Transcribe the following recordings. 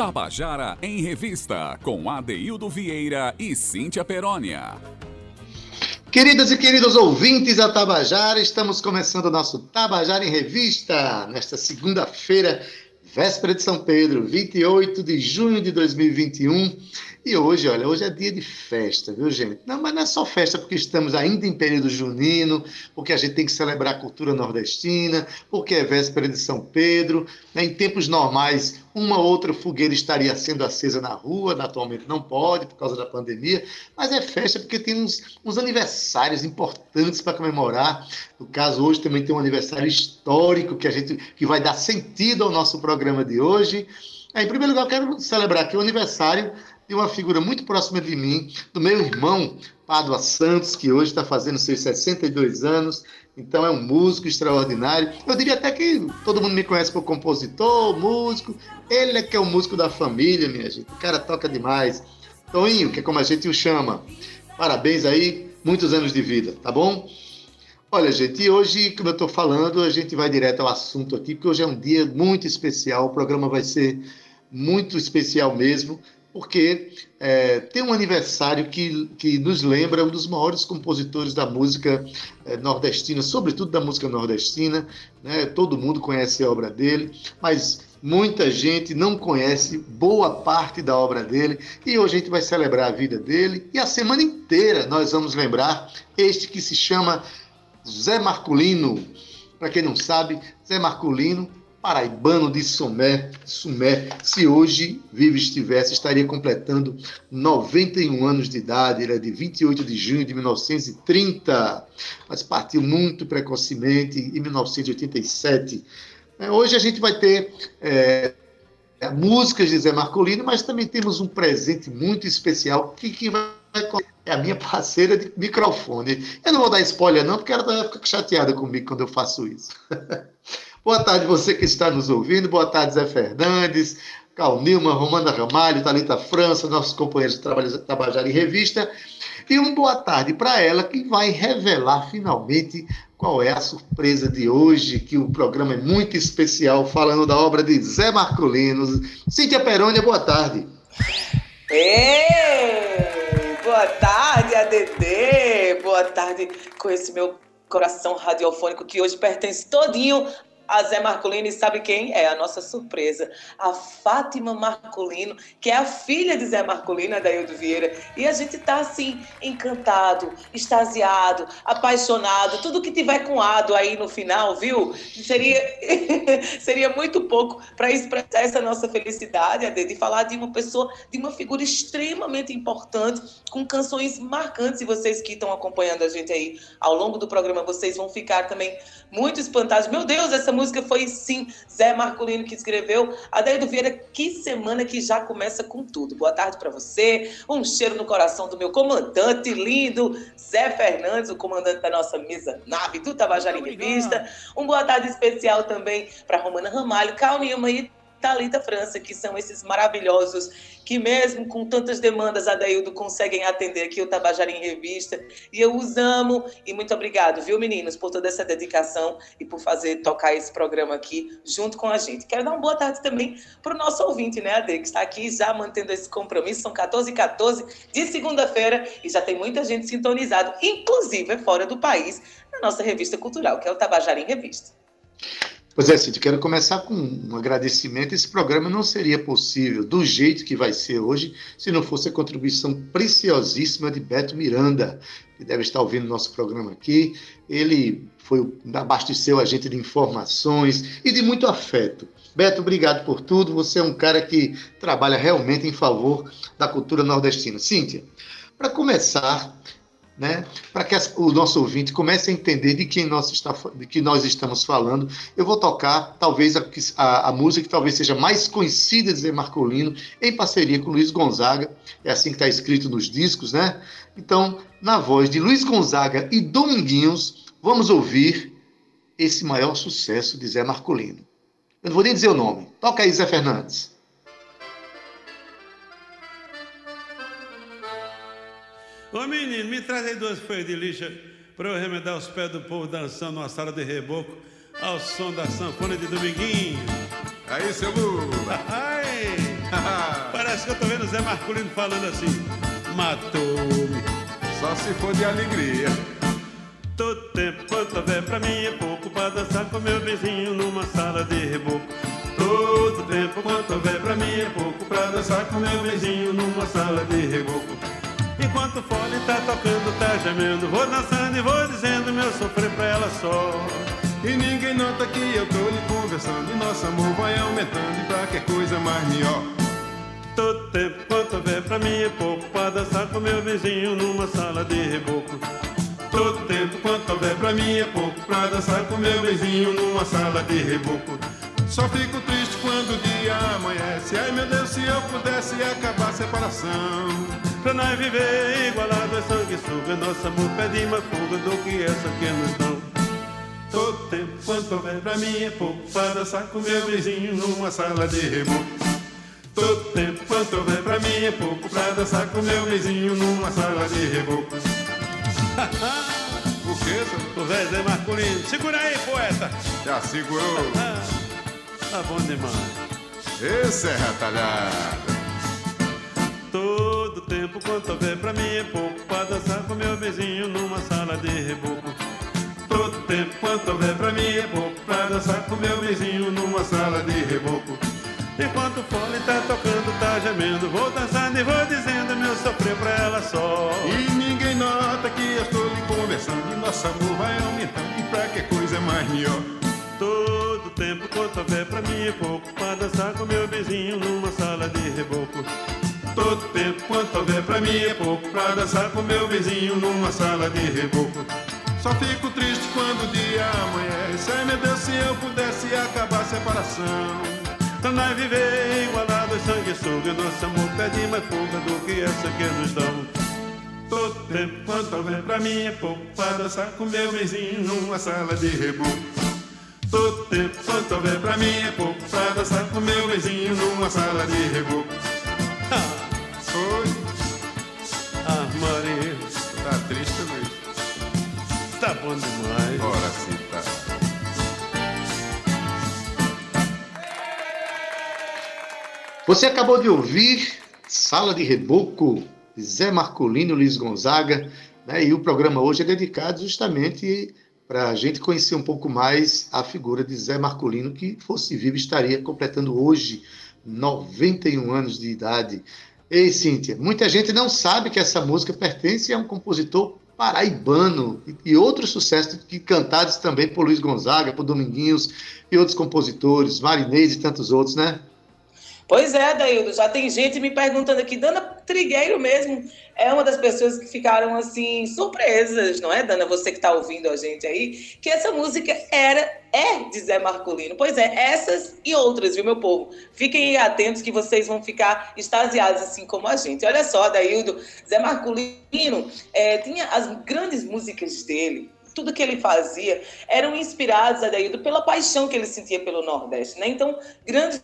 Tabajara em Revista, com Adeildo Vieira e Cíntia Perónia. Queridas e queridos ouvintes da Tabajara, estamos começando o nosso Tabajara em Revista, nesta segunda-feira, véspera de São Pedro, 28 de junho de 2021. E hoje, olha, hoje é dia de festa, viu, gente? Não, mas não é só festa porque estamos ainda em período junino, porque a gente tem que celebrar a cultura nordestina, porque é véspera de São Pedro. Né? Em tempos normais, uma outra fogueira estaria sendo acesa na rua, atualmente não pode por causa da pandemia, mas é festa porque tem uns, uns aniversários importantes para comemorar. No caso, hoje também tem um aniversário histórico que a gente que vai dar sentido ao nosso programa de hoje. É, em primeiro lugar, eu quero celebrar aqui o aniversário de uma figura muito próxima de mim, do meu irmão, Pádua Santos, que hoje está fazendo seus 62 anos. Então é um músico extraordinário. Eu diria até que todo mundo me conhece como compositor, músico. Ele é que é o músico da família, minha gente. O cara toca demais. Toninho, que é como a gente o chama. Parabéns aí, muitos anos de vida, tá bom? Olha, gente, e hoje, como eu estou falando, a gente vai direto ao assunto aqui, porque hoje é um dia muito especial. O programa vai ser muito especial mesmo porque é, tem um aniversário que, que nos lembra um dos maiores compositores da música é, nordestina, sobretudo da música nordestina. Né? Todo mundo conhece a obra dele, mas muita gente não conhece boa parte da obra dele. E hoje a gente vai celebrar a vida dele e a semana inteira nós vamos lembrar este que se chama Zé Marculino. Para quem não sabe, Zé Marculino paraibano de Sumé, Sumé, se hoje vivo estivesse, estaria completando 91 anos de idade. Ele é de 28 de junho de 1930, mas partiu muito precocemente em 1987. É, hoje a gente vai ter é, músicas de Zé Marcolino, mas também temos um presente muito especial que, que vai é a minha parceira de microfone. Eu não vou dar spoiler, não, porque ela vai ficar chateada comigo quando eu faço isso. Boa tarde, você que está nos ouvindo. Boa tarde, Zé Fernandes, Cal Nilman, Romana Ramalho, Talita França, nossos companheiros de Tabajara em Revista. E um boa tarde para ela, que vai revelar finalmente qual é a surpresa de hoje, que o programa é muito especial, falando da obra de Zé Marcolino. Cíntia Perônia, boa tarde. Ei, boa tarde, ADD. Boa tarde com esse meu coração radiofônico que hoje pertence todinho a Zé Marcolino sabe quem? É a nossa surpresa, a Fátima Marcolino, que é a filha de Zé Marcolino, Adaildo Vieira. E a gente tá assim, encantado, extasiado, apaixonado, tudo que tiver com ado aí no final, viu? Seria, seria muito pouco para expressar essa nossa felicidade, Ade, de falar de uma pessoa, de uma figura extremamente importante, com canções marcantes. E vocês que estão acompanhando a gente aí ao longo do programa, vocês vão ficar também muito espantados. Meu Deus, essa música foi sim Zé Marcolino que escreveu. Adeildo Vieira, que semana que já começa com tudo. Boa tarde para você. Um cheiro no coração do meu comandante lindo, Zé Fernandes, o comandante da nossa mesa nave do Tabajara em Revista. Um boa tarde especial também para Romana Ramalho, Cal Nilma e Talita França, que são esses maravilhosos que mesmo com tantas demandas, a Daildo conseguem atender aqui o Tabajara em Revista. E eu os amo. E muito obrigado, viu, meninos, por toda essa dedicação e por fazer tocar esse programa aqui junto com a gente. Quero dar uma boa tarde também para o nosso ouvinte, né, Ade, que está aqui já mantendo esse compromisso. São 14 e 14 de segunda-feira e já tem muita gente sintonizado, inclusive fora do país, na nossa revista cultural, que é o Tabajara em Revista. Pois é, Cid, quero começar com um agradecimento. Esse programa não seria possível do jeito que vai ser hoje se não fosse a contribuição preciosíssima de Beto Miranda, que deve estar ouvindo nosso programa aqui. Ele foi abasteceu a gente de informações e de muito afeto. Beto, obrigado por tudo. Você é um cara que trabalha realmente em favor da cultura nordestina. Cíntia, para começar, né? para que o nosso ouvinte comece a entender de quem nós, está, de que nós estamos falando. Eu vou tocar talvez a, a, a música que talvez seja mais conhecida de Zé Marcolino, em parceria com Luiz Gonzaga, é assim que está escrito nos discos, né? Então, na voz de Luiz Gonzaga e Dominguinhos, vamos ouvir esse maior sucesso de Zé Marcolino. Eu não vou nem dizer o nome. Toca aí, Zé Fernandes. Ô menino, me traz aí duas folhas de lixa para eu remedar os pés do povo dançando numa sala de reboco ao som da sanfona de Dominguinho. Aí, seu Lula. Ai. parece que eu tô vendo o Zé Marculino falando assim: matou-me. Só se for de alegria. Todo tempo quanto houver pra mim é pouco pra dançar com meu vizinho numa sala de reboco. Todo tempo quanto houver pra mim é pouco pra dançar com meu vizinho numa sala de reboco. Enquanto o fole tá tocando, tá gemendo, vou dançando e vou dizendo meu sofrer pra ela só. E ninguém nota que eu tô lhe conversando. E nosso amor vai aumentando E pra que coisa mais melhor. Todo tempo quanto houver pra mim é pouco. Pra dançar com meu vizinho numa sala de reboco. Todo tempo quanto houver pra mim é pouco. Pra dançar com meu vizinho numa sala de reboco. Só fico triste quando o dia amanhece. Ai meu Deus, se eu pudesse acabar a separação Pra nós viver igualado é sanguessuga Nosso amor pede uma fuga do que essa que nos dão. Todo tempo quanto houver pra mim é pouco. Pra dançar com meu vizinho numa sala de reboco Todo tempo quanto houver pra mim é pouco. Pra dançar com meu vizinho numa sala de reboco O que, senhor? O velho Zé Marculino Segura aí, poeta. Já segurou? Tá bom demais. Esse é retalhado. Todo tempo. Quanto houver pra mim é pouco. Pra dançar com meu vizinho numa sala de reboco. Todo tempo quanto houver pra mim é pouco. Pra dançar com meu vizinho numa sala de reboco. Enquanto o fole tá tocando, tá gemendo Vou dançando e vou dizendo meu sofrer pra ela só. E ninguém nota que eu estou lhe conversando. E nosso amor vai aumentando. E pra que coisa mais melhor? Todo tempo quanto houver pra mim é pouco. Pra dançar com meu vizinho numa sala de reboco Todo tempo quanto houver pra mim é pouco. Pra dançar com meu vizinho numa sala de reboco. Só fico triste quando o dia amanhece. Ai meu Deus, se eu pudesse acabar a separação. Pra nós viver igualados, sanguessuga Nosso amor. Pede mais fuga do que essa que nos dão. Todo tempo quanto houver pra mim é pouco. Pra dançar com meu vizinho numa sala de reboco. Todo tempo quanto houver pra mim é pouco. Pra dançar com meu vizinho numa sala de reboco bom demais Ora sim, tá Você acabou de ouvir Sala de Reboco, de Zé Marcolino Luiz Gonzaga, né? e o programa hoje é dedicado justamente para a gente conhecer um pouco mais a figura de Zé Marcolino, que fosse vivo estaria completando hoje 91 anos de idade. Ei, Cíntia, muita gente não sabe que essa música pertence a um compositor paraibano e, e outros sucessos que cantados também por Luiz Gonzaga, por Dominguinhos e outros compositores, Marinês e tantos outros, né? Pois é, Daildo, já tem gente me perguntando aqui, Dana Trigueiro mesmo é uma das pessoas que ficaram assim surpresas, não é, Dana? Você que está ouvindo a gente aí, que essa música era é de Zé Marcolino. Pois é, essas e outras, viu, meu povo? Fiquem atentos que vocês vão ficar extasiados assim como a gente. Olha só, Daildo, Zé Marcolino é, tinha as grandes músicas dele, tudo que ele fazia eram inspirados, Adaildo, pela paixão que ele sentia pelo Nordeste, né? Então, grandes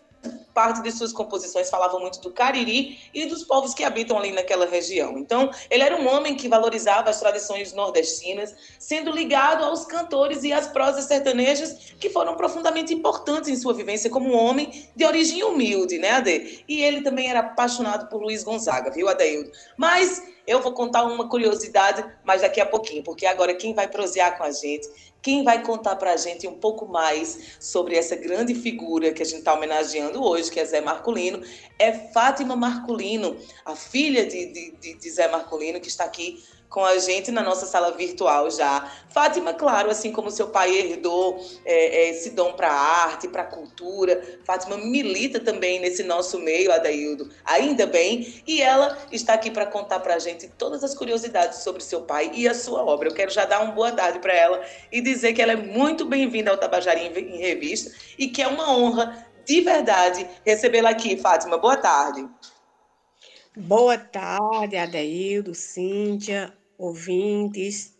parte de suas composições falavam muito do Cariri e dos povos que habitam ali naquela região. Então, ele era um homem que valorizava as tradições nordestinas, sendo ligado aos cantores e às prosas sertanejas que foram profundamente importantes em sua vivência como homem de origem humilde, né, Ade? E ele também era apaixonado por Luiz Gonzaga, viu, Adeildo? Mas eu vou contar uma curiosidade, mas daqui a pouquinho, porque agora quem vai prosear com a gente quem vai contar para a gente um pouco mais sobre essa grande figura que a gente está homenageando hoje, que é Zé Marculino, é Fátima Marculino, a filha de, de, de Zé Marculino, que está aqui com a gente na nossa sala virtual já. Fátima, claro, assim como seu pai herdou é, é, esse dom para a arte, para a cultura, Fátima milita também nesse nosso meio, Adaildo, ainda bem, e ela está aqui para contar para a gente todas as curiosidades sobre seu pai e a sua obra. Eu quero já dar uma boa tarde para ela e dizer que ela é muito bem-vinda ao Tabajara em Revista e que é uma honra de verdade recebê-la aqui, Fátima. Boa tarde. Boa tarde, Adeildo, Cíntia, ouvintes.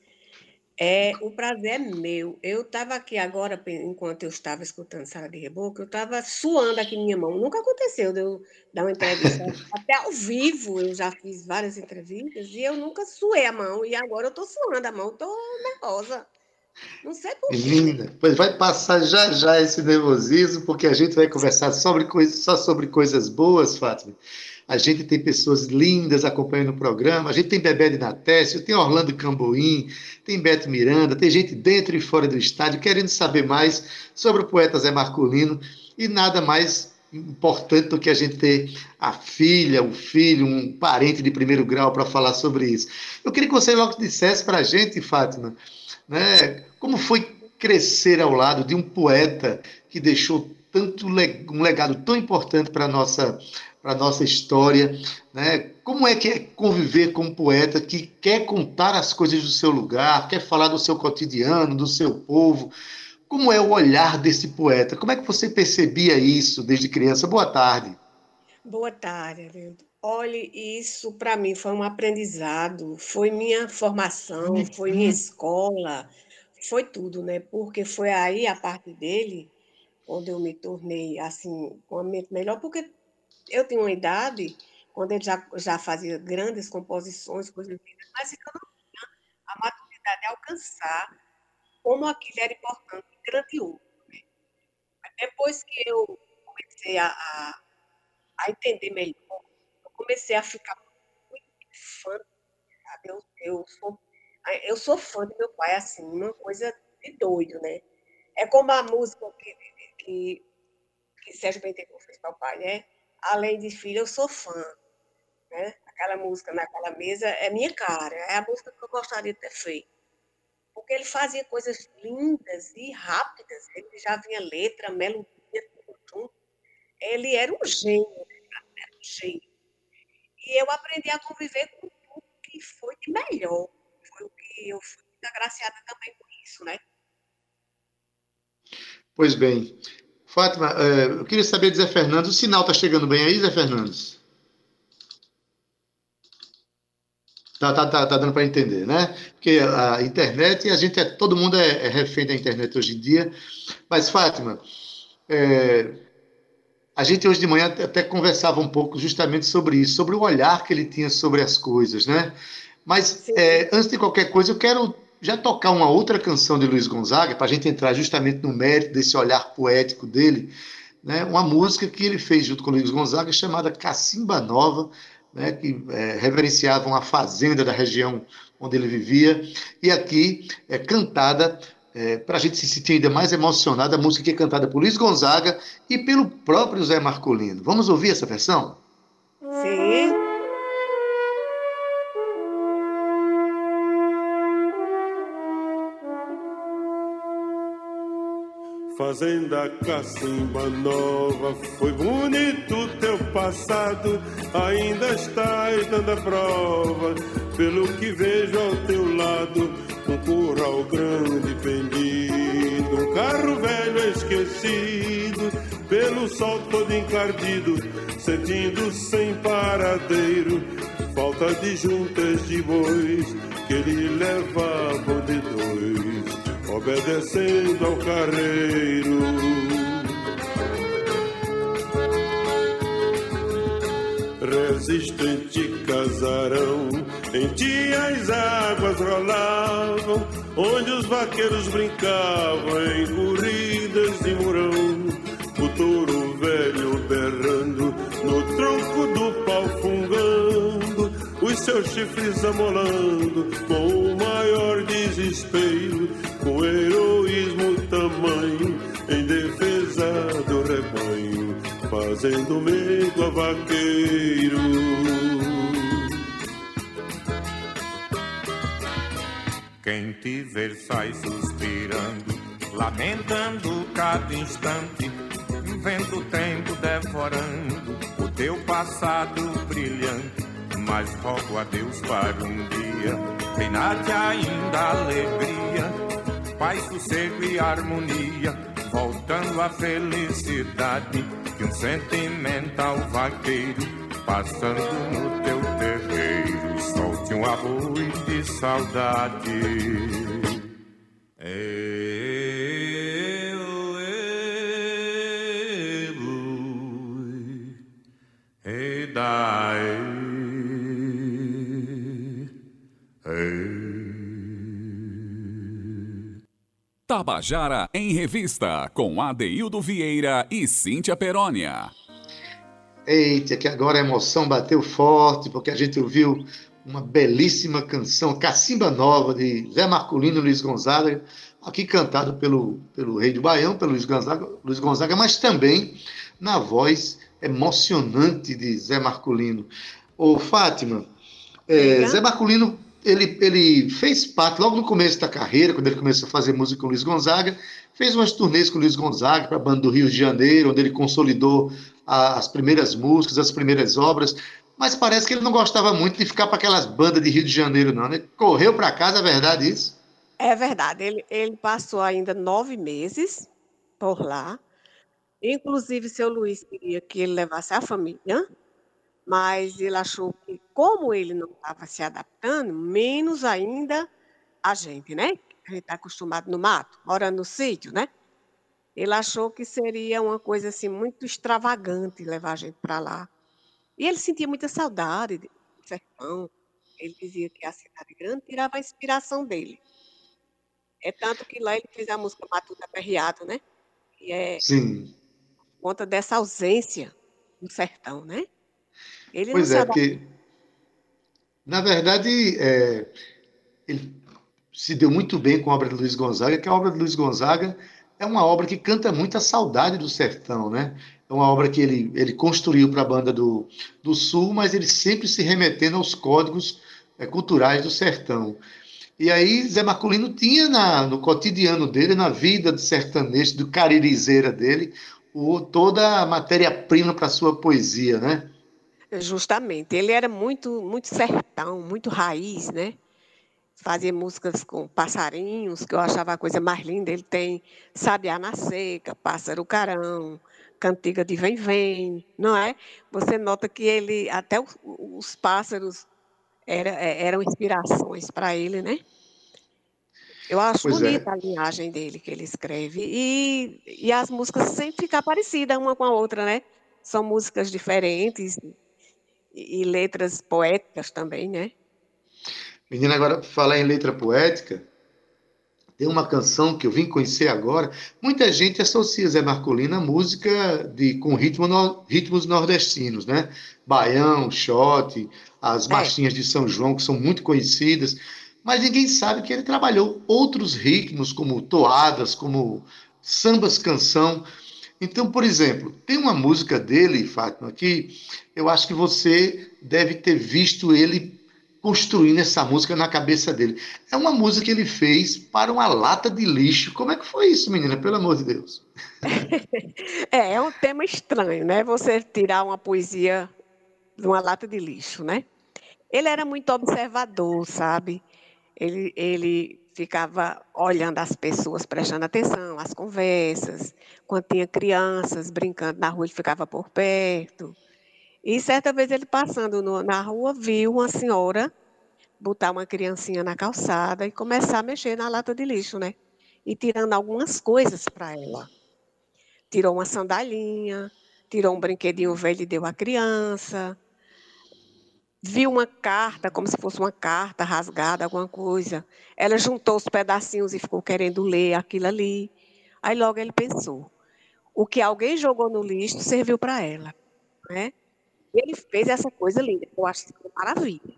É, o prazer é meu. Eu estava aqui agora, enquanto eu estava escutando Sala de Reboco, eu estava suando aqui minha mão. Nunca aconteceu de eu dar uma entrevista. Até ao vivo eu já fiz várias entrevistas e eu nunca suei a mão. E agora eu estou suando a mão, estou nervosa. Não sei por quê. Pois vai passar já já esse nervosismo, porque a gente vai conversar sobre coisas, só sobre coisas boas, Fátima. A gente tem pessoas lindas acompanhando o programa, a gente tem Bebé de Natécio, tem Orlando Camboim, tem Beto Miranda, tem gente dentro e fora do estádio querendo saber mais sobre o poeta Zé Marcolino e nada mais importante do que a gente ter a filha, o filho, um parente de primeiro grau para falar sobre isso. Eu queria que você logo dissesse para a gente, Fátima, né, como foi crescer ao lado de um poeta que deixou tanto um legado tão importante para a nossa, para nossa história? Né? Como é que é conviver com um poeta que quer contar as coisas do seu lugar, quer falar do seu cotidiano, do seu povo? Como é o olhar desse poeta? Como é que você percebia isso desde criança? Boa tarde. Boa tarde, Arildo. Olhe, isso para mim foi um aprendizado, foi minha formação, foi minha escola, foi tudo, né? Porque foi aí, a parte dele, onde eu me tornei, assim, com a mente melhor, porque eu tinha uma idade, quando ele já, já fazia grandes composições, coisas mas eu não tinha a maturidade de alcançar como aquilo era importante grandioso. Né? Depois que eu comecei a, a, a, entender melhor, eu comecei a ficar muito fã, sabe? Eu, eu, sou, eu sou fã do meu pai, assim, uma coisa de doido, né? É como a música que, que, que Sérgio Bentecourt fez para o pai, né? Além de filho, eu sou fã. Né? Aquela música naquela mesa é minha cara, é a música que eu gostaria de ter feito porque ele fazia coisas lindas e rápidas. Ele já vinha letra, melodia, tudo junto. Ele era um gênio, né? era um gênio. E eu aprendi a conviver com tudo que foi de melhor. Que eu fui muito agraciada também por isso, né? Pois bem. Fátima, eh, eu queria saber de Zé Fernandes, o sinal está chegando bem aí, Zé Fernandes? Tá, tá, tá, tá dando para entender, né? Porque a internet, a gente é, todo mundo é, é, refém da internet hoje em dia. Mas, Fátima, é, a gente hoje de manhã até conversava um pouco justamente sobre isso, sobre o olhar que ele tinha sobre as coisas, né? Mas, é, antes de qualquer coisa, eu quero já tocar uma outra canção de Luiz Gonzaga, para a gente entrar justamente no mérito desse olhar poético dele, né? uma música que ele fez junto com Luiz Gonzaga, chamada Cacimba Nova, né, que é, reverenciavam a fazenda da região onde ele vivia, e aqui é cantada, é, para a gente se sentir ainda mais emocionado, a música que é cantada por Luiz Gonzaga e pelo próprio Zé Marcolino. Vamos ouvir essa versão? Sim. Fazenda Cacimba Nova, foi bonito teu passado, ainda estás dando a prova, pelo que vejo ao teu lado, um curral grande pendido, um carro velho esquecido, pelo sol todo encardido, sentindo sem paradeiro, falta de juntas de bois, que ele levava de dois obedecendo ao carreiro. Resistente casarão, em ti as águas rolavam, onde os vaqueiros brincavam em corridas de murão. O touro velho berrando, no tronco do pau fungando, os seus chifres amolando, com o maior desespero com heroísmo tamanho, em defesa do rebanho, fazendo medo a vaqueiro. Quem te ver sai suspirando, lamentando cada instante, vendo o tempo devorando o teu passado brilhante. Mas rogo a Deus para um dia reinar-te ainda alegria paz, sossego e harmonia, voltando à felicidade que um sentimental vaqueiro passando no teu terreiro solte um arroio de saudade. Eu, Tabajara em Revista, com Adeildo Vieira e Cíntia Perónia. Eita, que agora a emoção bateu forte, porque a gente ouviu uma belíssima canção, Cacimba Nova, de Zé Marculino e Luiz Gonzaga, aqui cantado pelo, pelo Rei do Baião, pelo Luiz Gonzaga, Luiz Gonzaga, mas também na voz emocionante de Zé Marculino. Ô, Fátima, é, Zé Marculino ele, ele fez parte, logo no começo da carreira, quando ele começou a fazer música com o Luiz Gonzaga, fez umas turnês com o Luiz Gonzaga para a banda do Rio de Janeiro, onde ele consolidou a, as primeiras músicas, as primeiras obras, mas parece que ele não gostava muito de ficar para aquelas bandas de Rio de Janeiro, não. Ele correu para casa, é verdade isso? É verdade. Ele, ele passou ainda nove meses por lá. Inclusive, seu Luiz queria que ele levasse a família, mas ele achou que, como ele não estava se adaptando, menos ainda a gente, né? A gente está acostumado no mato, morando no sítio, né? Ele achou que seria uma coisa assim muito extravagante levar a gente para lá. E ele sentia muita saudade do sertão. Ele dizia que a cidade grande tirava a inspiração dele. É tanto que lá ele fez a música Matuta Perreado, né? E é Sim. por conta dessa ausência do sertão, né? Ele pois é, porque, na verdade, é, ele se deu muito bem com a obra de Luiz Gonzaga, que a obra de Luiz Gonzaga é uma obra que canta muita saudade do sertão, né? É uma obra que ele, ele construiu para a banda do, do Sul, mas ele sempre se remetendo aos códigos é, culturais do sertão. E aí Zé Marculino tinha na, no cotidiano dele, na vida do sertanejo, do caririzeira dele, o, toda a matéria-prima para a sua poesia, né? Justamente. Ele era muito, muito sertão, muito raiz, né? Fazia músicas com passarinhos, que eu achava a coisa mais linda. Ele tem Sabiá na Seca, Pássaro Carão, Cantiga de Vem Vem, não é? Você nota que ele, até os, os pássaros era, é, eram inspirações para ele, né? Eu acho pois é. bonita é. a linhagem dele que ele escreve. E, e as músicas sempre ficam parecidas uma com a outra, né? São músicas diferentes, e, letras poéticas também, né? Menina, agora falar em letra poética, tem uma canção que eu vim conhecer agora. Muita gente associa Zé Marcolino à música de, com ritmo no, ritmos nordestinos, né? Baião, shot, as é. marchinhas de São João, que são muito conhecidas. Mas ninguém sabe que ele trabalhou outros ritmos, como toadas, como sambas canção. Então, por exemplo, tem uma música dele, Fátima, que eu acho que você deve ter visto ele construindo essa música na cabeça dele. É uma música que ele fez para uma lata de lixo. Como é que foi isso, menina? Pelo amor de Deus. é, é um tema estranho, né? Você tirar uma poesia de uma lata de lixo, né? Ele era muito observador, sabe? Ele, ele ficava olhando as pessoas, prestando atenção, as conversas. Quando tinha crianças brincando na rua, ele ficava por perto. E certa vez ele passando no, na rua, viu uma senhora botar uma criancinha na calçada e começar a mexer na lata de lixo, né? E tirando algumas coisas para ela. Tirou uma sandalinha, tirou um brinquedinho velho e deu à criança viu uma carta, como se fosse uma carta rasgada, alguma coisa. Ela juntou os pedacinhos e ficou querendo ler aquilo ali. Aí logo ele pensou: o que alguém jogou no lixo serviu para ela. Né? Ele fez essa coisa linda. Eu acho que foi maravilha.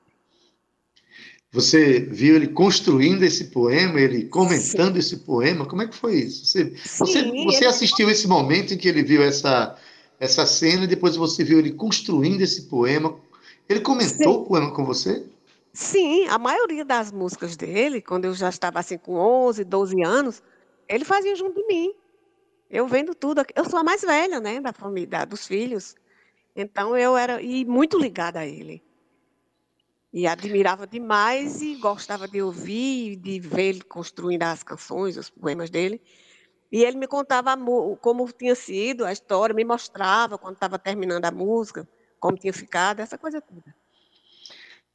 Você viu ele construindo esse poema, ele comentando Sim. esse poema? Como é que foi isso? Você, Sim, você, você assistiu esse momento em que ele viu essa, essa cena e depois você viu ele construindo esse poema, ele comentou Sim. com você? Sim, a maioria das músicas dele, quando eu já estava assim com 11, 12 anos, ele fazia junto de mim. Eu vendo tudo. Eu sou a mais velha, né, da família, dos filhos. Então eu era e muito ligada a ele. E admirava demais e gostava de ouvir, de ver ele construindo as canções, os poemas dele. E ele me contava como tinha sido a história, me mostrava quando estava terminando a música como tinha ficado, essa coisa toda.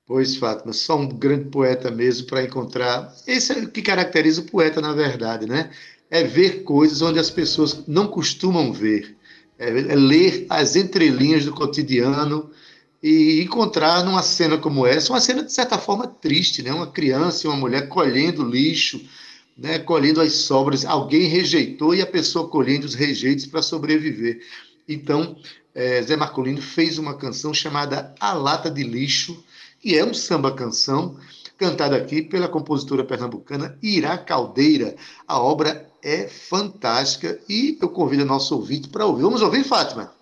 Pois, Fátima, só um grande poeta mesmo para encontrar. Esse é o que caracteriza o poeta, na verdade, né? É ver coisas onde as pessoas não costumam ver. É, é ler as entrelinhas do cotidiano e encontrar numa cena como essa, uma cena de certa forma triste, né? Uma criança e uma mulher colhendo lixo, né, colhendo as sobras. Alguém rejeitou e a pessoa colhendo os rejeitos para sobreviver. Então, é, Zé Marcolino fez uma canção chamada A Lata de Lixo, que é um samba-canção cantada aqui pela compositora pernambucana Irá Caldeira. A obra é fantástica e eu convido o nosso ouvinte para ouvir. Vamos ouvir, Fátima?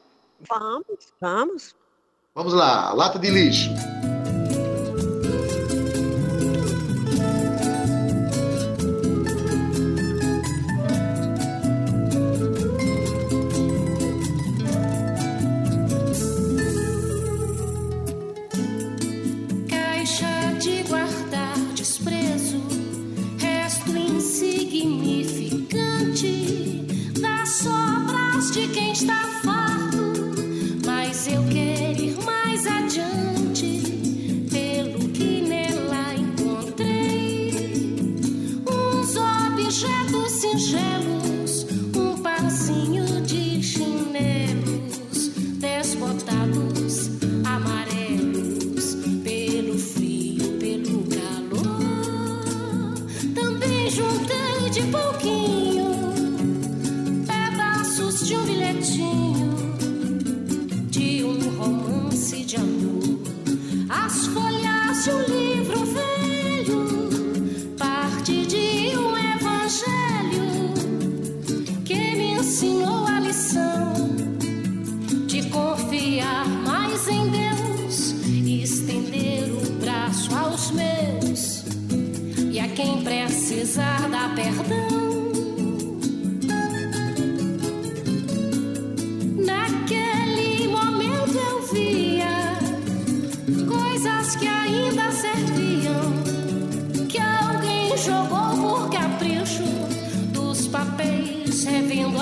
Vamos, vamos. Vamos lá, Lata de Lixo.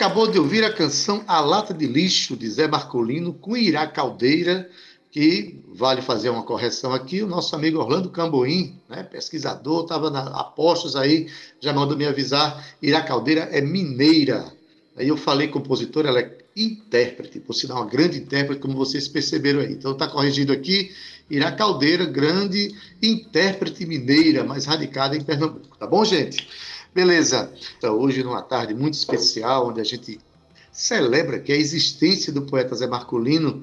acabou de ouvir a canção A Lata de Lixo, de Zé Marcolino, com Irá Caldeira, que vale fazer uma correção aqui, o nosso amigo Orlando Camboim, né, pesquisador, estava na apostos aí, já mandou me avisar, Irá Caldeira é mineira. Aí eu falei compositora, ela é intérprete, por sinal, uma grande intérprete, como vocês perceberam aí. Então está corrigido aqui, Irá Caldeira, grande intérprete mineira, mas radicada em Pernambuco. Tá bom, gente? Beleza. Então, hoje, numa tarde muito especial, onde a gente celebra que a existência do poeta Zé Marcolino,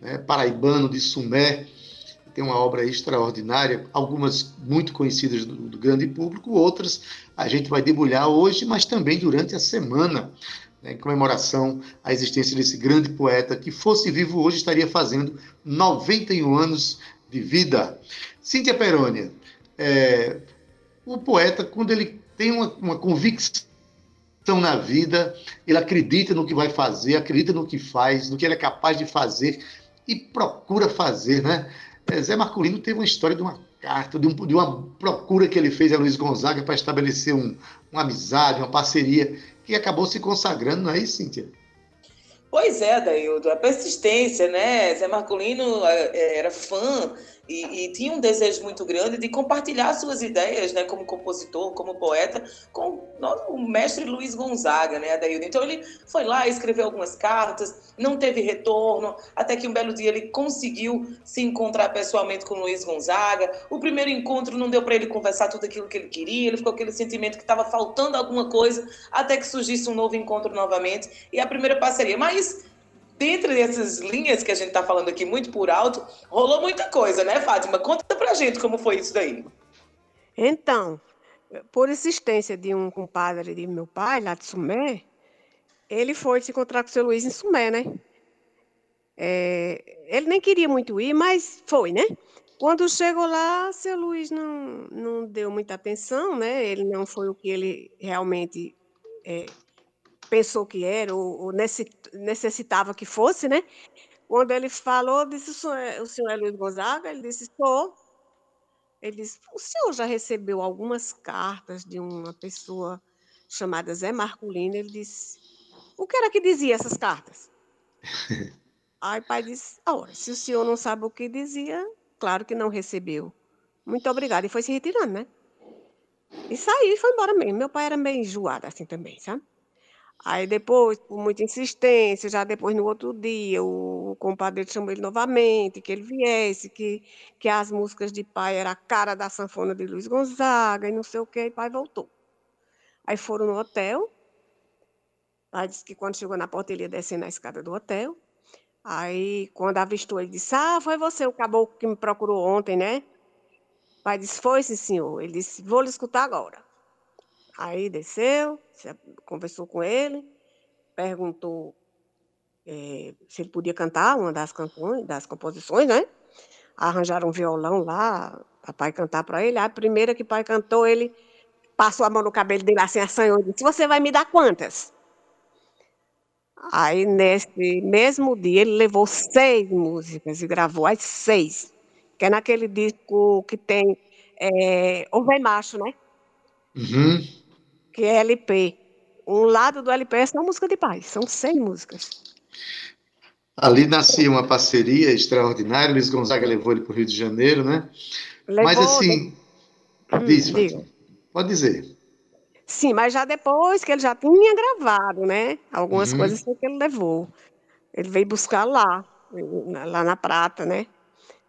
né, paraibano de Sumé, tem uma obra extraordinária, algumas muito conhecidas do, do, grande público, outras a gente vai debulhar hoje, mas também durante a semana, né, em comemoração à existência desse grande poeta que fosse vivo hoje estaria fazendo 91 anos de vida. Cíntia Perônia, é, o poeta, quando ele tem uma, uma convicção na vida, ele acredita no que vai fazer, acredita no que faz, no que ele é capaz de fazer e procura fazer, né? É, Zé Marcolino teve uma história de uma carta, de, um, de uma procura que ele fez a Luiz Gonzaga para estabelecer um, uma amizade, uma parceria, que acabou se consagrando, não é isso, Cíntia? Pois é, Daildo, a persistência, né? Zé Marcolino é, era fã e, e, tinha um desejo muito grande de compartilhar suas ideias, né, como compositor, como poeta, com o mestre Luiz Gonzaga, né, Adaildo. Então ele foi lá, escreveu algumas cartas, não teve retorno, até que um belo dia ele conseguiu se encontrar pessoalmente com Luiz Gonzaga. O primeiro encontro não deu para ele conversar tudo aquilo que ele queria, ele ficou aquele sentimento que estava faltando alguma coisa, até que surgisse um novo encontro novamente e a primeira parceria. Mas dentro dessas linhas que a gente está falando aqui muito por alto, rolou muita coisa, né, Fátima? Conta pra gente como foi isso daí. Então, por insistência de um compadre de meu pai, lá de Sumé, ele foi se encontrar com o seu Luiz em Sumé, né? É, ele nem queria muito ir, mas foi, né? Quando chegou lá, seu Luiz não, não deu muita atenção, né? Ele não foi o que ele realmente é, pensou que era, ou, ou necessitava que fosse, né? Quando ele falou, disse o senhor, é Luiz Gonzaga, ele disse, sou. Ele disse, o senhor já recebeu algumas cartas de uma pessoa chamada Zé Marculino? Ele disse, o que era que dizia essas cartas? Aí o pai disse, ora, se o senhor não sabe o que dizia, claro que não recebeu. Muito obrigada. E foi se retirando, né? E saiu e foi embora mesmo. Meu pai era meio enjoado assim também, sabe? Aí depois, por muita insistência, já depois no outro dia, o, compadre chamou ele novamente, que ele viesse, que, que as músicas de pai era a cara da sanfona de Luiz Gonzaga e não sei o que, e pai voltou. Aí foram no hotel, pai disse que quando chegou na porta ele ia descer na escada do hotel, aí quando avistou ele disse, ah, foi você o caboclo que me procurou ontem, né? pai disse, foi sim senhor. Ele disse, vou lhe escutar agora. Aí desceu, conversou com ele, perguntou é, se ele podia cantar uma das canções, das composições, né? Arranjaram um violão lá, para pai cantar para ele. A primeira que pai cantou, ele passou a mão no cabelo dele assim, assanhou e disse: Você vai me dar quantas? Aí, nesse mesmo dia, ele levou seis músicas e gravou as seis, que é naquele disco que tem é, Vem Macho, né? Uhum que é LP. Um lado do LP é só música de paz, são 100 músicas. Ali nascia uma parceria extraordinária, Luiz Gonzaga levou ele para o Rio de Janeiro, né? Levou, mas assim, hum, diz, pode dizer. Sim, mas já depois que ele já tinha gravado, né? Algumas uhum. coisas que ele levou. Ele veio buscar lá, lá na Prata, né?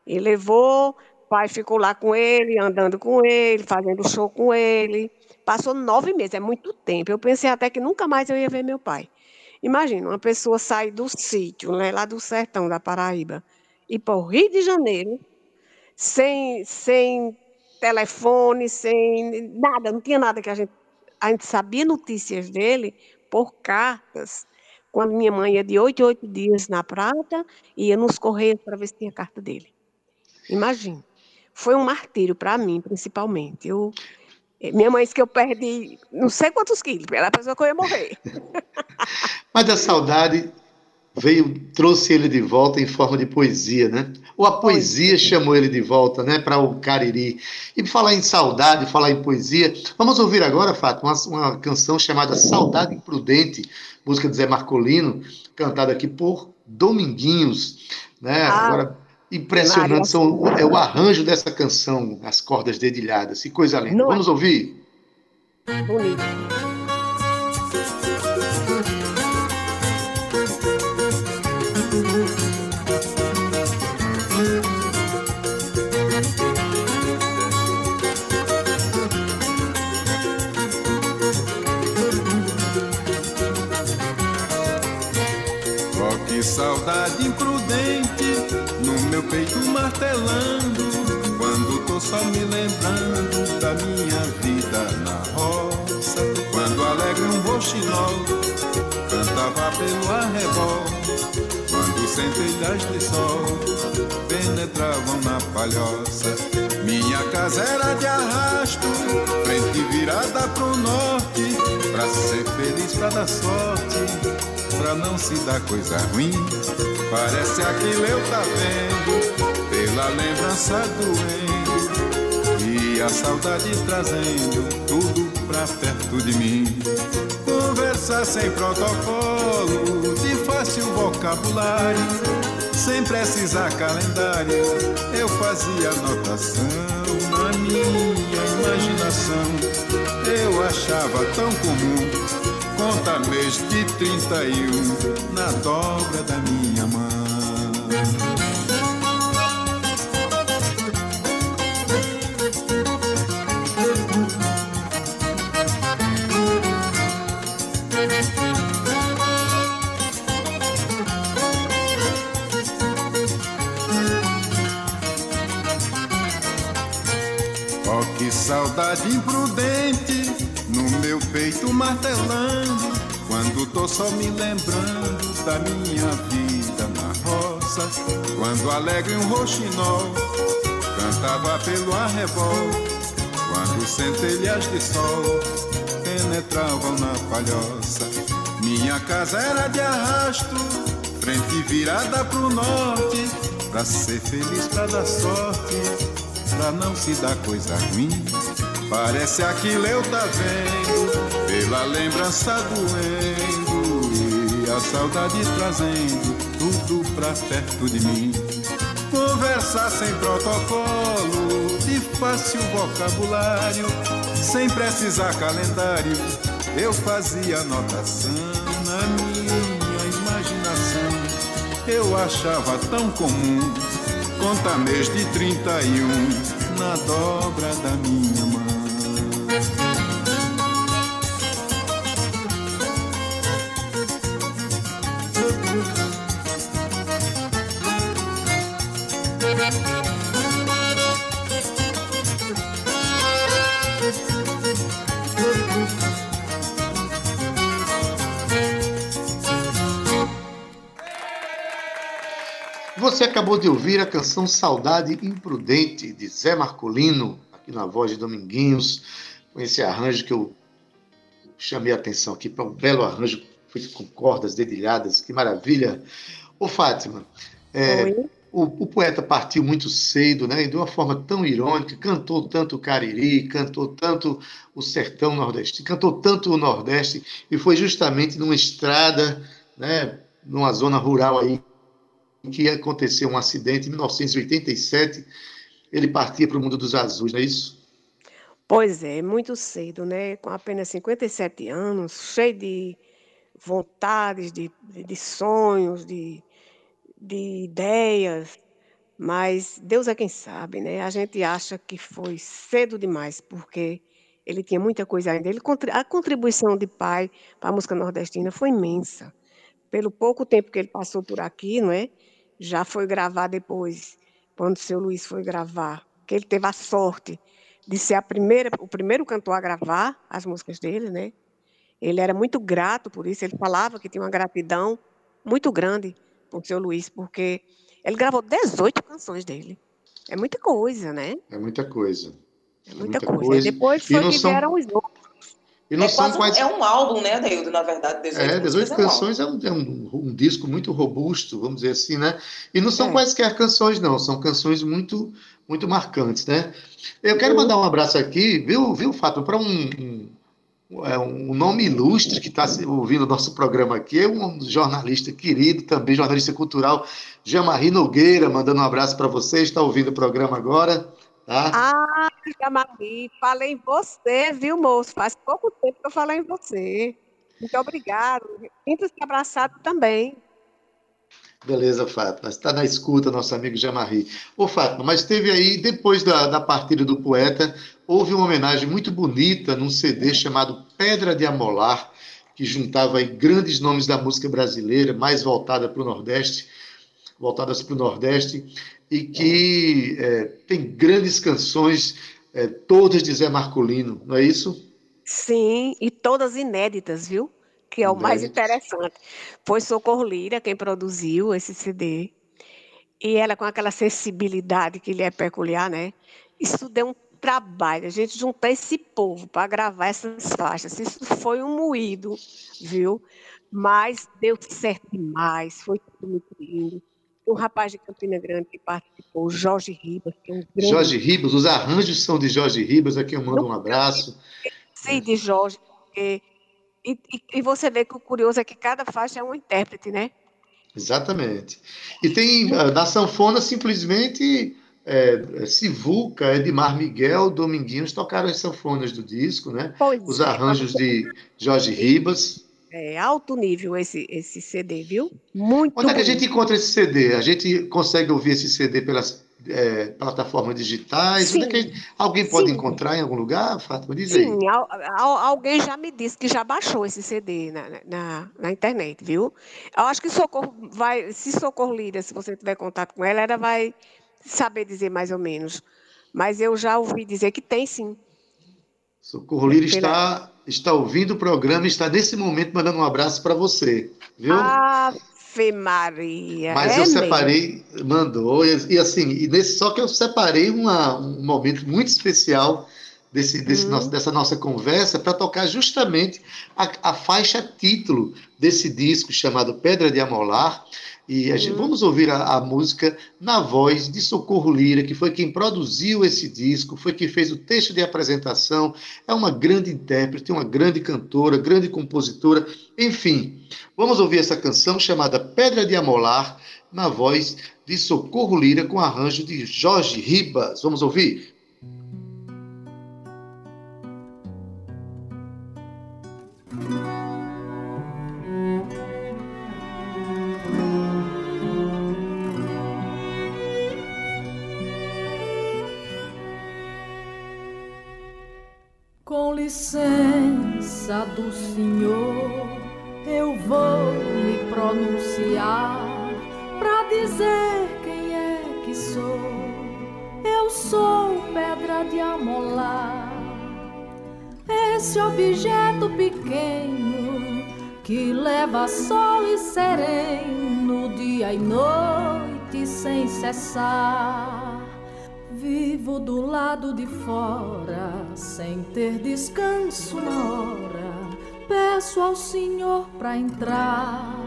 E levou, o pai ficou lá com ele, andando com ele, fazendo show com ele. Passou nove meses, é muito tempo. Eu pensei até que nunca mais eu ia ver meu pai. Imagina, uma pessoa sai do sítio, né, lá do sertão da Paraíba, e para o Rio de Janeiro, sem, sem telefone, sem nada, não tinha nada que a gente. A gente sabia notícias dele por cartas. Quando minha mãe ia de oito oito dias na Prata, ia nos Correios para ver se tinha carta dele. Imagina. Foi um martírio para mim, principalmente. Eu minha mãe disse que eu perdi não sei quantos quilos, ela pensou que eu ia morrer. Mas a saudade veio, trouxe ele de volta em forma de poesia, né? Ou a poesia chamou ele de volta, né, para o Cariri. E falar em saudade, falar em poesia, vamos ouvir agora, Fátima, uma, uma canção chamada Saudade Imprudente, música de Zé Marcolino, cantada aqui por Dominguinhos, né? Ah. Agora Impressionante são, é o arranjo dessa canção, as cordas dedilhadas. Que coisa linda. Não Vamos é... ouvir? Bonito. Martelando. Quando tô só me lembrando da minha vida na roça. Quando alegre um roxinol cantava pelo arrebol. Quando centelhas de sol penetravam na palhoça. Minha casa era de arrasto, frente virada pro norte. Pra ser feliz, pra dar sorte pra não se dar coisa ruim. Parece aquilo eu tá vendo, pela lembrança doendo, e a saudade trazendo tudo pra perto de mim. Conversar sem protocolo, de fácil vocabulário, sem precisar calendário, eu fazia anotação na minha imaginação. Eu achava tão comum conta mês de 31 na dobra da minha só me lembrando da minha vida na roça, quando alegre um roxinol cantava pelo arrebol, quando centelhas de sol penetravam na palhoça. Minha casa era de arrasto, frente virada pro norte, pra ser feliz, pra dar sorte, pra não se dar coisa ruim. Parece aquilo eu tá vendo, pela lembrança doendo e saudade trazendo tudo pra perto de mim. Conversar sem protocolo, de fácil vocabulário, sem precisar calendário, eu fazia anotação na minha imaginação. Eu achava tão comum contar mês de 31 na dobra da minha mão. Você acabou de ouvir a canção Saudade Imprudente, de Zé Marcolino, aqui na voz de Dominguinhos, com esse arranjo que eu chamei a atenção aqui para um belo arranjo feito com cordas dedilhadas, que maravilha. Ô Fátima, é, o, o, poeta partiu muito cedo, né, e de uma forma tão irônica, cantou tanto o Cariri, cantou tanto o sertão nordeste, cantou tanto o Nordeste, e foi justamente numa estrada, né, numa zona rural aí, que aconteceu um acidente em 1987. Ele partia para o mundo dos azuis, não é isso? Pois é, muito cedo, né? Com apenas 57 anos, cheio de vontades, de, de sonhos, de, de ideias. Mas Deus é quem sabe, né? A gente acha que foi cedo demais, porque ele tinha muita coisa ainda. Ele, a contribuição de pai para a música nordestina foi imensa. Pelo pouco tempo que ele passou por aqui, não é? Já foi gravar depois, quando o seu Luiz foi gravar, que ele teve a sorte de ser a primeira, o primeiro cantor a gravar as músicas dele, né? Ele era muito grato por isso, ele falava que tinha uma gratidão muito grande por seu Luiz, porque ele gravou 18 canções dele. É muita coisa, né? É muita coisa. É muita, é muita coisa. coisa. Depois foi que são... vieram os outros. E não é, são quase... é um álbum, né, Adeildo, na verdade. 18 é, 18 canções é, um, é um, um, disco muito robusto, vamos dizer assim, né? E não são é. quaisquer canções, não, são canções muito muito marcantes, né? Eu quero mandar um abraço aqui, viu, viu Fato, para um, um, é, um, nome ilustre que está ouvindo o nosso programa aqui, é um jornalista querido, também jornalista cultural, Jamarri Nogueira, mandando um abraço para você, está ouvindo o programa agora. Tá? Ah, Jamari, falei em você, viu, moço? Faz pouco tempo que eu falei em você. Muito obrigado. Sinta-se abraçado também. Beleza, Fátima. Está na escuta, nosso amigo Jamarri. Ô, Fátima, mas teve aí, depois da, da partida do poeta, houve uma homenagem muito bonita num CD chamado Pedra de Amolar, que juntava grandes nomes da música brasileira, mais voltada para o Nordeste, voltadas para o Nordeste, e que é, tem grandes canções, é, todas de Zé Marcolino, não é isso? Sim, e todas inéditas, viu? Que é o mais interessante. Foi Socorro Lira quem produziu esse CD. E ela com aquela sensibilidade que lhe é peculiar, né? Isso deu um trabalho, a gente juntar esse povo para gravar essas faixas. Isso foi um moído, viu? Mas deu certo demais, foi tudo muito lindo. Um rapaz de Campina Grande que participou, Jorge Ribas, que é um grande... Jorge Ribas, os arranjos são de Jorge Ribas, aqui eu mando um abraço. Sim, de Jorge, porque... E, e, e você vê que o curioso é que cada faixa é um intérprete, né? Exatamente. E tem ah, na sanfona simplesmente é, Sivuca, Edmar Miguel, Dominguinhos tocaram as sanfonas do disco, né? Pois Os é. arranjos de Jorge Ribas. É alto nível esse, esse CD, viu? Muito Onde é que a gente encontra esse CD? A gente consegue ouvir esse CD pelas é, plataformas digitais? Onde é que gente, alguém pode Sim. encontrar em algum lugar, Fátima? Diz Sim, aí. Al, al, alguém já me disse que já baixou esse CD na, na, na, internet, viu? Eu acho que Socorro vai, se Socorro Lira, se você tiver contato com ela, ela vai saber dizer mais ou menos. Mas eu já ouvi dizer que tem sim. Socorro Lira está, está ouvindo o programa e está nesse momento mandando um abraço para você. Viu? Ave Maria. Mas é eu separei, mesmo. mandou, e, e, assim, e nesse, só que eu separei uma, um momento muito especial desse, desse hum. nosso, dessa nossa conversa para tocar justamente a, a, faixa título desse disco chamado Pedra de Amolar, e gente, uhum. vamos ouvir a, a, música na voz de Socorro Lira, que foi quem produziu esse disco, foi quem fez o texto de apresentação. É uma grande intérprete, uma grande cantora, grande compositora. Enfim, vamos ouvir essa canção chamada Pedra de Amolar, na voz de Socorro Lira, com arranjo de Jorge Ribas. Vamos ouvir? Do Senhor, eu vou me pronunciar para dizer quem é que sou. Eu sou pedra de amolar, esse objeto pequeno que leva sol e sereno, dia e noite sem cessar. Vivo do lado de fora, sem ter descanso na hora. Peço ao Senhor para entrar.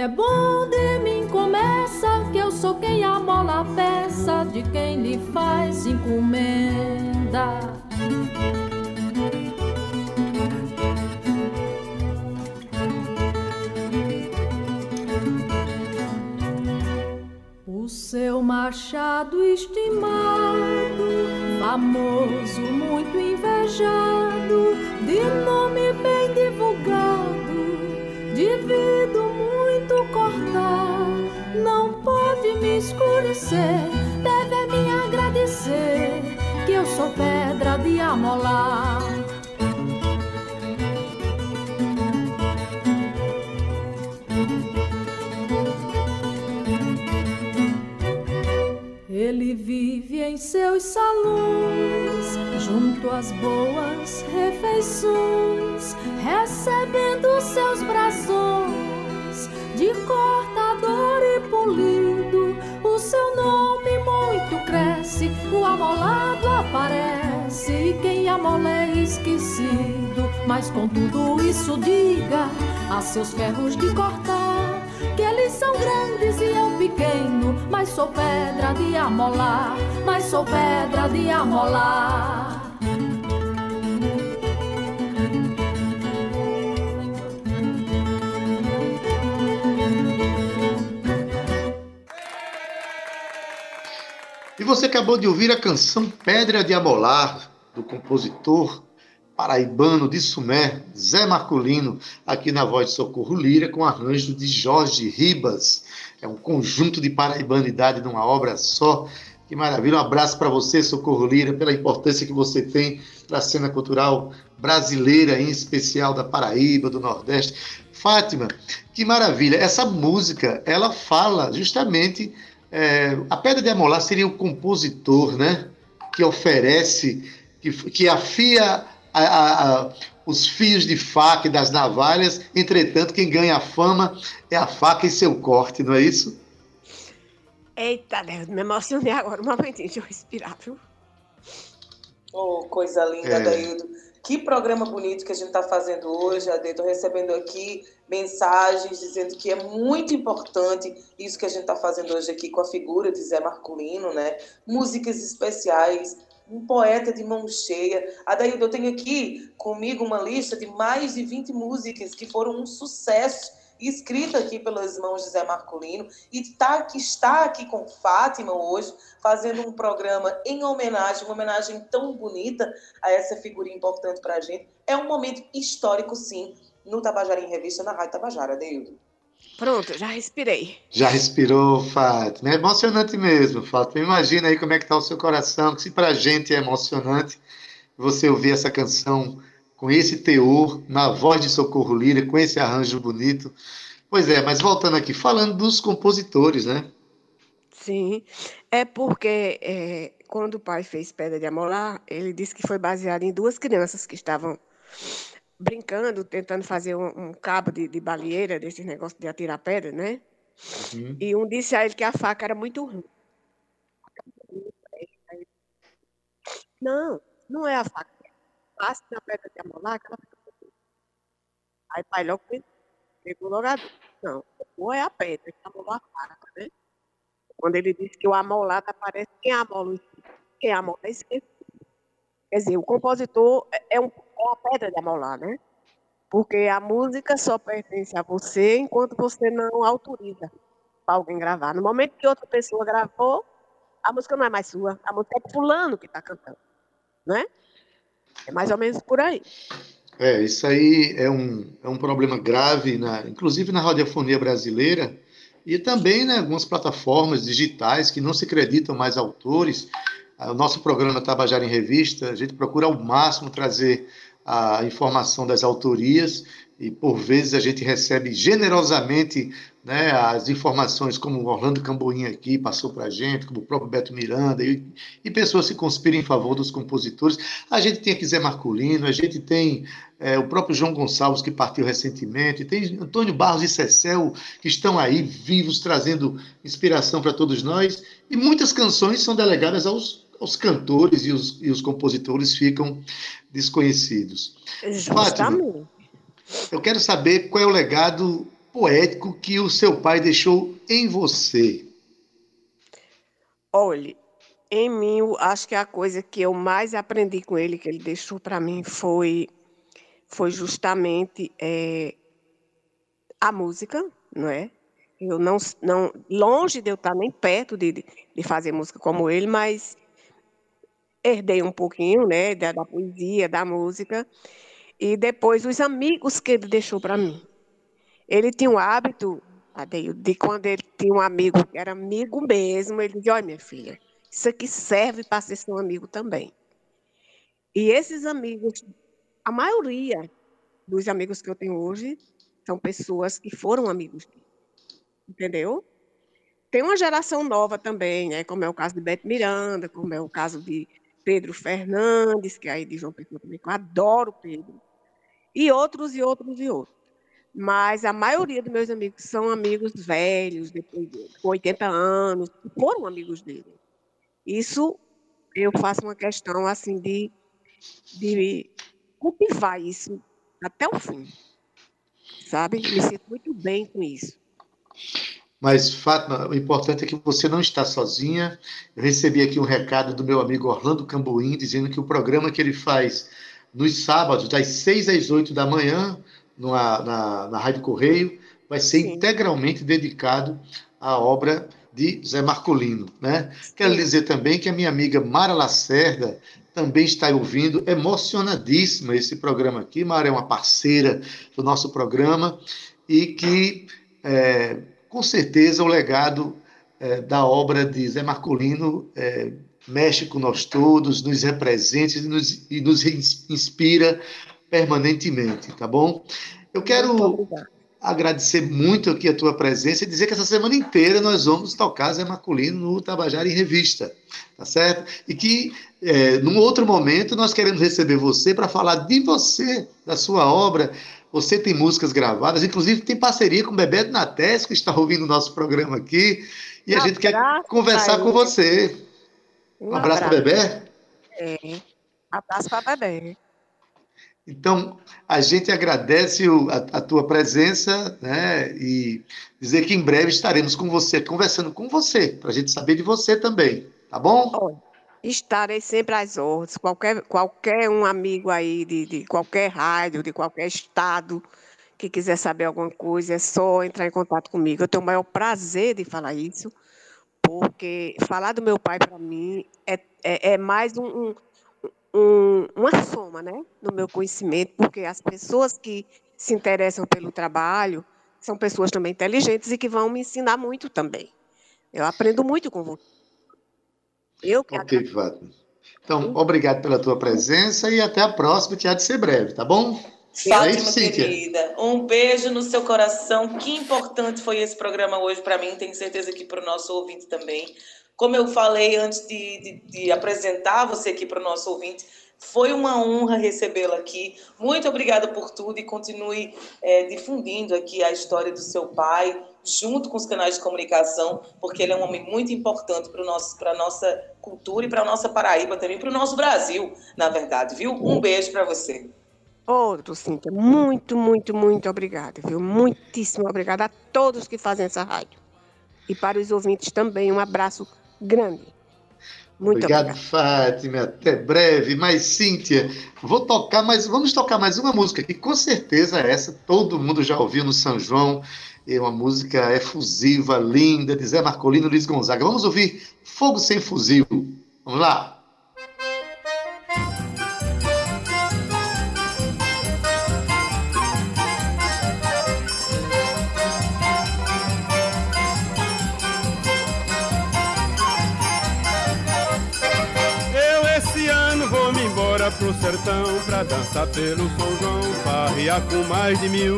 É bom de mim começa, que eu sou quem amola a peça de quem lhe faz encomenda. seu machado estimado, famoso, muito invejado, de nome bem divulgado, de escurecer, deve me agradecer, que eu sou pedra de amolar. Ele vive em seus salões, junto às boas refeições, recebendo seus brasões de cortador e polido. O amolado aparece, e quem amola é esquecido. Mas com tudo isso, diga a seus ferros de cortar que eles são grandes e eu pequeno, mas sou pedra de amolar, mas sou pedra de amolar. Você acabou de ouvir a canção Pedra de Amolar, do compositor paraibano de Sumé, Zé Marcolino, aqui na voz de Socorro Lira, com arranjo de Jorge Ribas. É um conjunto de paraibanidade numa obra só. Que maravilha. Um abraço para você, Socorro Lira, pela importância que você tem para a cena cultural brasileira, em especial da Paraíba, do Nordeste. Fátima, que maravilha. Essa música, ela fala justamente. É, a Pedra de Amolar seria o compositor, né? Que oferece, que, que afia a, a, a, os fios de faca e das navalhas, entretanto, quem ganha a fama é a faca e seu corte, não é isso? Eita, Deus, me emocionei agora. Um momentinho, deixa eu respirar, viu? Oh, coisa linda, é. Daildo. Que programa bonito que a gente está fazendo hoje, Ade. Estou recebendo aqui mensagens dizendo que é muito importante isso que a gente está fazendo hoje aqui com a figura de Zé Marculino, né? Músicas especiais, um poeta de mão cheia. Adaildo, eu tenho aqui comigo uma lista de mais de 20 músicas que foram um sucesso, escrita aqui pelas mãos de Zé Marcolino, e tá, que está aqui com Fátima hoje, fazendo um programa em homenagem, uma homenagem tão bonita a essa figura importante para a gente. É um momento histórico, sim, no Tabajara em Revista, na Rádio Tabajara, Adeildo. Pronto, já respirei. Já respirou, Fátima. É emocionante mesmo, Fátima. Imagina aí como é que está o seu coração, que se para a gente é emocionante você ouvir essa canção com esse teor, na voz de Socorro Lira, com esse arranjo bonito. Pois é, mas voltando aqui, falando dos compositores, né? Sim, é porque é, quando o pai fez Pedra de Amolar, ele disse que foi baseado em duas crianças que estavam brincando, tentando fazer um, um cabo de, de baleeira, desse negócio de atirar pedra, né? Uhum. E um disse a ele que a faca era muito ruim. Não, não é a faca. Passe na pedra de amolar, que ela fica. Aí pai logo pegou logo a. Não, ou é a pedra que amolou a faca, né? Quando ele disse que o amolado aparece, quem amola o quem amola é esquecido. Quer dizer, o compositor é, é um é uma pedra de amolar, né? Porque a música só pertence a você enquanto você não autoriza para alguém gravar. No momento que outra pessoa gravou, a música não é mais sua, a música é fulano que está cantando, né? É mais ou menos por aí. É, isso aí é um, é um problema grave, na, inclusive na radiofonia brasileira, e também né, algumas plataformas digitais que não se acreditam mais autores. O nosso programa Tabajara em Revista, a gente procura ao máximo trazer a informação das autorias e por vezes a gente recebe generosamente né, as informações como o Orlando Camboinha aqui passou para a gente, como o próprio Beto Miranda, e, e, pessoas que conspiram em favor dos compositores. A gente tem aqui Zé Marculino, a gente tem é, o próprio João Gonçalves, que partiu recentemente, tem Antônio Barros e Cecel, que estão aí vivos, trazendo inspiração para todos nós, e muitas canções são delegadas aos os cantores e os, e os compositores ficam desconhecidos. Justamente. Fátima, eu quero saber qual é o legado poético que o seu pai deixou em você. Olhe, em mim, acho que a coisa que eu mais aprendi com ele, que ele deixou para mim, foi, foi justamente é, a música, não é? Eu não, não, longe de eu estar nem perto de, de fazer música como ele, mas herdei um pouquinho, né, da, da poesia, da música, e depois os amigos que ele deixou para mim. Ele tinha um hábito, Adeio, de quando ele tinha um amigo que era amigo mesmo, ele dizia, olha minha filha, isso aqui serve para ser seu amigo também. E esses amigos, a maioria dos amigos que eu tenho hoje, são pessoas que foram amigos entendeu? Tem uma geração nova também, né? como é o caso de Beto Miranda, como é o caso de Pedro Fernandes, que é aí de João Pessoa também, que eu adoro Pedro, e outros, e outros, e outros. Mas a maioria dos meus amigos são amigos velhos, depois de 80 anos, foram amigos dele. Isso eu faço uma questão assim de, de cultivar isso até o fim. Sabe? Me sinto muito bem com isso. Mas, Fátima, o importante é que você não está sozinha. Eu recebi aqui um recado do meu amigo Orlando Cambuim, dizendo que o programa que ele faz nos sábados, das 6 às 8 da manhã, numa, na, na Rádio Correio, vai ser Sim. integralmente dedicado à obra de Zé Marcolino. Né? Quero dizer também que a minha amiga Mara Lacerda também está ouvindo, emocionadíssima esse programa aqui. Mara é uma parceira do nosso programa e que, é, com certeza, o legado é, da obra de Zé Marcolino é, mexe com nós todos, nos representa e nos, e nos inspira permanentemente, tá bom? Eu quero agradecer muito aqui a tua presença e dizer que essa semana inteira nós vamos tocar Zé Marcolino no Tabajara em Revista, tá certo? E que é, num outro momento nós queremos receber você para falar de você, da sua obra. Você tem músicas gravadas, inclusive tem parceria com o Bebeto Nates, que está ouvindo o nosso programa aqui, e a gente quer conversar com você. Um, um abraço, para Bebê? É, abraço para Bebê. Então, a gente agradece o, a, a, tua presença né, e dizer que em breve estaremos com você, conversando com você, para a gente saber de você também, tá bom? Estarei sempre às ordens. Qualquer, qualquer um amigo aí de, de qualquer rádio, de qualquer estado, que quiser saber alguma coisa, é só entrar em contato comigo. Eu tenho o maior prazer de falar isso, porque falar do meu pai, para mim, é, é, é mais um, um, um, uma soma né, no meu conhecimento, porque as pessoas que se interessam pelo trabalho são pessoas também inteligentes e que vão me ensinar muito também. Eu aprendo muito com você. Eu que Ok, Fátima. Então, obrigado pela tua presença e até a próxima, que há de ser breve, tá bom? Fátima, querida, um beijo no seu coração. Que importante foi esse programa hoje para mim, tenho certeza que para o nosso ouvinte também. Como eu falei antes de, de, de apresentar você aqui para o nosso ouvinte, foi uma honra recebê-la aqui. Muito obrigada por tudo e continue é, difundindo aqui a história do seu pai, junto com os canais de comunicação, porque ele é um homem muito importante para a nossa cultura e para a nossa Paraíba também, para o nosso Brasil, na verdade, viu? Um beijo para você. Outro, Cíntia. Muito, muito, muito obrigada, viu? Muitíssimo obrigada a todos que fazem essa rádio. E para os ouvintes também, um abraço grande. Muito obrigado, obrigado, Fátima. Até breve. Mas, Cíntia, vou tocar mais. Vamos tocar mais uma música que com certeza essa todo mundo já ouviu no São João. É uma música efusiva, linda, de Zé Marcolino Luiz Gonzaga. Vamos ouvir Fogo Sem Fuzil. Vamos lá? Sertão pra dançar pelo São João, farrear com mais de mil.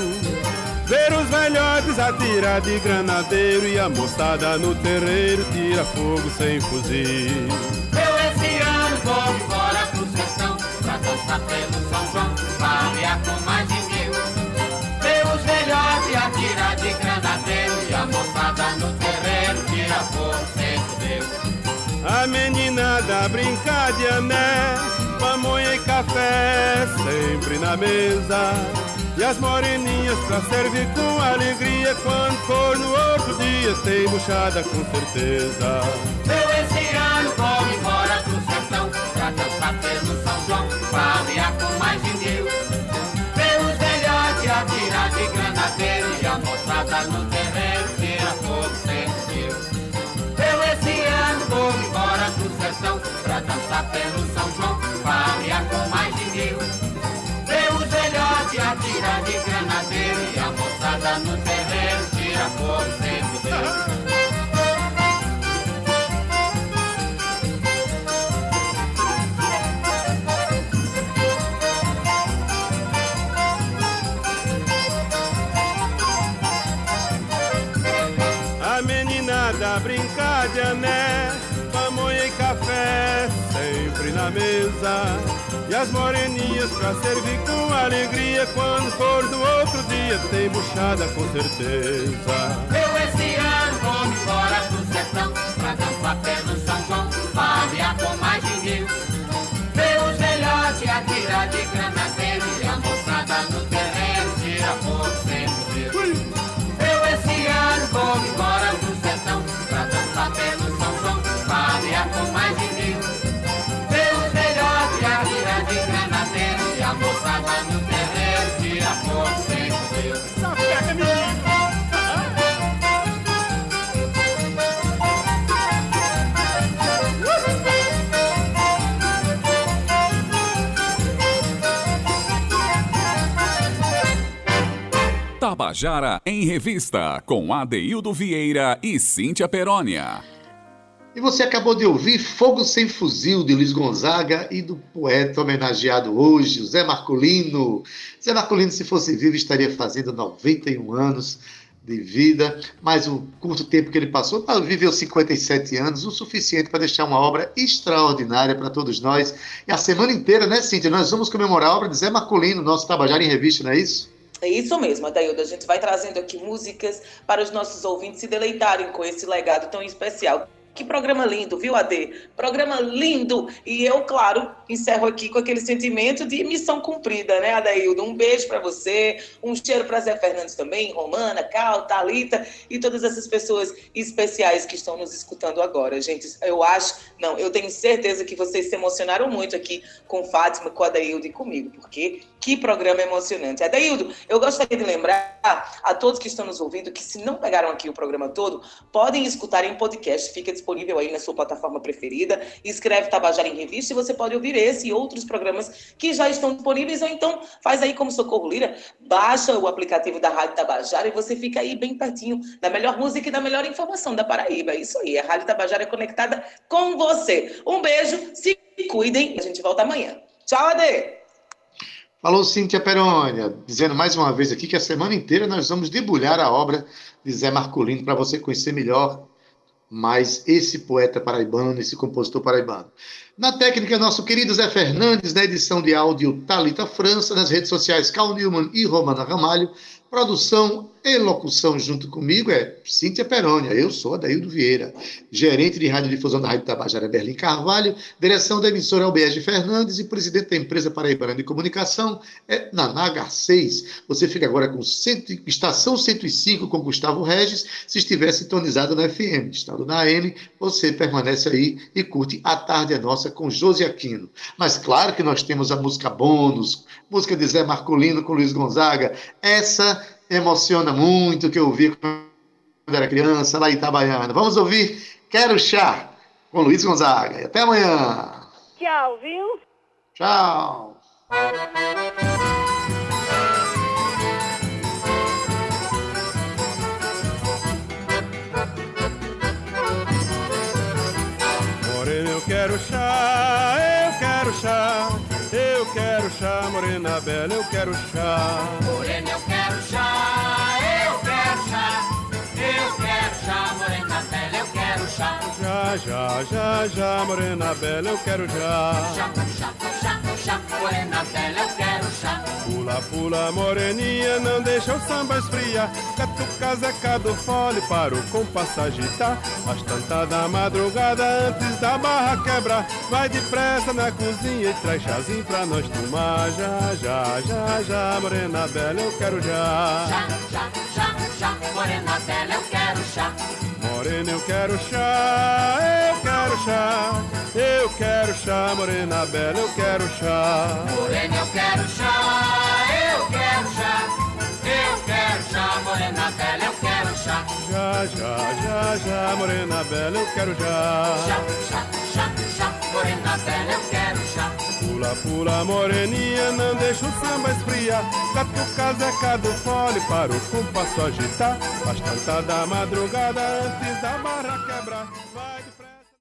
Ver os velhotes atirar de granadeiro e a moçada no terreiro tira fogo sem fuzil. Eu esse ano vou embora pro sertão pra dançar pelo São João, farrear com mais de mil. Ver os velhotes atirar de granadeiro e a moçada no terreiro tira fogo sem fuzil. A meninada brincar de ané pamonha e café sempre na mesa. E as moreninhas pra servir com alegria Quando for no outro dia tem buchada com certeza Eu esse ano vou embora pro sertão Pra dançar pelo São João Pra com mais de mil Ver os velhotes atirar de granadeiro E a moçada no pelo São João farrear com mais de mil. Vê os velhotes atirar de granadeiro e a moçada no terreiro tira fogo sem meninada brincar de ané, na mesa. E as moreninhas pra servir com alegria. Quando for no outro dia tem buchada com certeza. Eu esse ano vou embora pro sertão Pra dançar pelo São João Farrear com mais de mil. Ver os velhotes atirar de granadeiro Tabajara em Revista, com Adeildo Vieira e Cíntia Perónia. E você acabou de ouvir Fogo Sem Fuzil, de Luiz Gonzaga e do poeta homenageado hoje, Zé Marcolino. Zé Marcolino, se fosse vivo, estaria fazendo 91 anos de vida, mas o curto tempo que ele passou, viveu 57 anos, o suficiente para deixar uma obra extraordinária para todos nós. E a semana inteira, né, Cíntia? Nós vamos comemorar a obra de Zé Marcolino, nosso Tabajara em Revista, não é isso? É isso mesmo, Adaildo. A gente vai trazendo aqui músicas para os nossos ouvintes se deleitarem com esse legado tão especial. Que programa lindo, viu, Ade? Programa lindo. E eu, claro, encerro aqui com aquele sentimento de missão cumprida, né, Adaildo? Um beijo para você, um cheiro para Zé Fernandes também, Romana, Cal, Talita e todas essas pessoas especiais que estão nos escutando agora. Gente, eu acho, não, eu tenho certeza que vocês se emocionaram muito aqui com Fátima, com Adaildo e comigo, porque que programa emocionante. Adaildo, eu gostaria de lembrar a todos que estão nos ouvindo que se não pegaram aqui o programa todo, podem escutar em podcast, fica disponível aí na sua plataforma preferida. Escreve Tabajara em Revista e você pode ouvir esse e outros programas que já estão disponíveis. Ou então faz aí como Socorro Lira, baixa o aplicativo da Rádio Tabajara e você fica aí bem pertinho da melhor música e da melhor informação da Paraíba. É isso aí, a Rádio Tabajara é conectada com você. Um beijo, se cuidem. A gente volta amanhã. Tchau, Ade! Falou Cíntia Perônia, dizendo mais uma vez aqui que a semana inteira nós vamos debulhar a obra de Zé Marcolino para você conhecer melhor mais esse poeta paraibano, esse compositor paraibano. Na técnica, nosso querido Zé Fernandes, na edição de áudio Talita França, nas redes sociais Cal Newman e Romana Ramalho, produção e locução junto comigo é Cíntia Perônia, eu sou Adaildo Vieira, gerente de radiodifusão da Rádio Tabajara Berlim Carvalho, direção da emissora Albiege Fernandes e presidente da empresa Paraibana de Comunicação é Nanaga 6. Você fica agora com cento, estação 105 com Gustavo Regis, se estiver sintonizado na FM, estado na AM, você permanece aí e curte A Tarde é Nossa com Josi Aquino. Mas claro que nós temos a música bônus, música de Zé Marcolino com Luiz Gonzaga, essa emociona muito, que eu ouvi quando era criança, lá em Itabaiana. Vamos ouvir Quero Chá, com Luiz Gonzaga. E até amanhã. Tchau, viu? Tchau. Chá, morena bela, eu quero chá. Morena, eu quero chá, eu quero chá. Eu quero chá, morena bela, eu quero chá. Já, já, já, já, morena bela, eu quero já. Chá, chá, morena bela, eu quero chá. Pula, pula, moreninha, não deixa o samba esfriar. Catuca Zeca do fole para o compasso agitar. Às tantas da madrugada, antes da barra quebrar. Vai depressa na cozinha e traz chazinho pra nós tomar. Já, já, já, já, morena bela, eu quero já. Chá, chá, chá, chá, morena bela, eu quero chá. Morena, eu quero chá, eu quero chá. Eu quero chá, morena bela, eu quero chá. Morena, eu quero chá, eu quero chá. Eu quero chá, morena bela, eu quero chá. Já, já, já, já, morena bela, eu quero já. Chá, chá, chá, bela, eu quero chá. Pula, pula, moreninha, não deixa o samba esfriar. Catuca Zeca do fole para o compasso agitar. Às tantas da madrugada, antes da barra quebrar. Vai.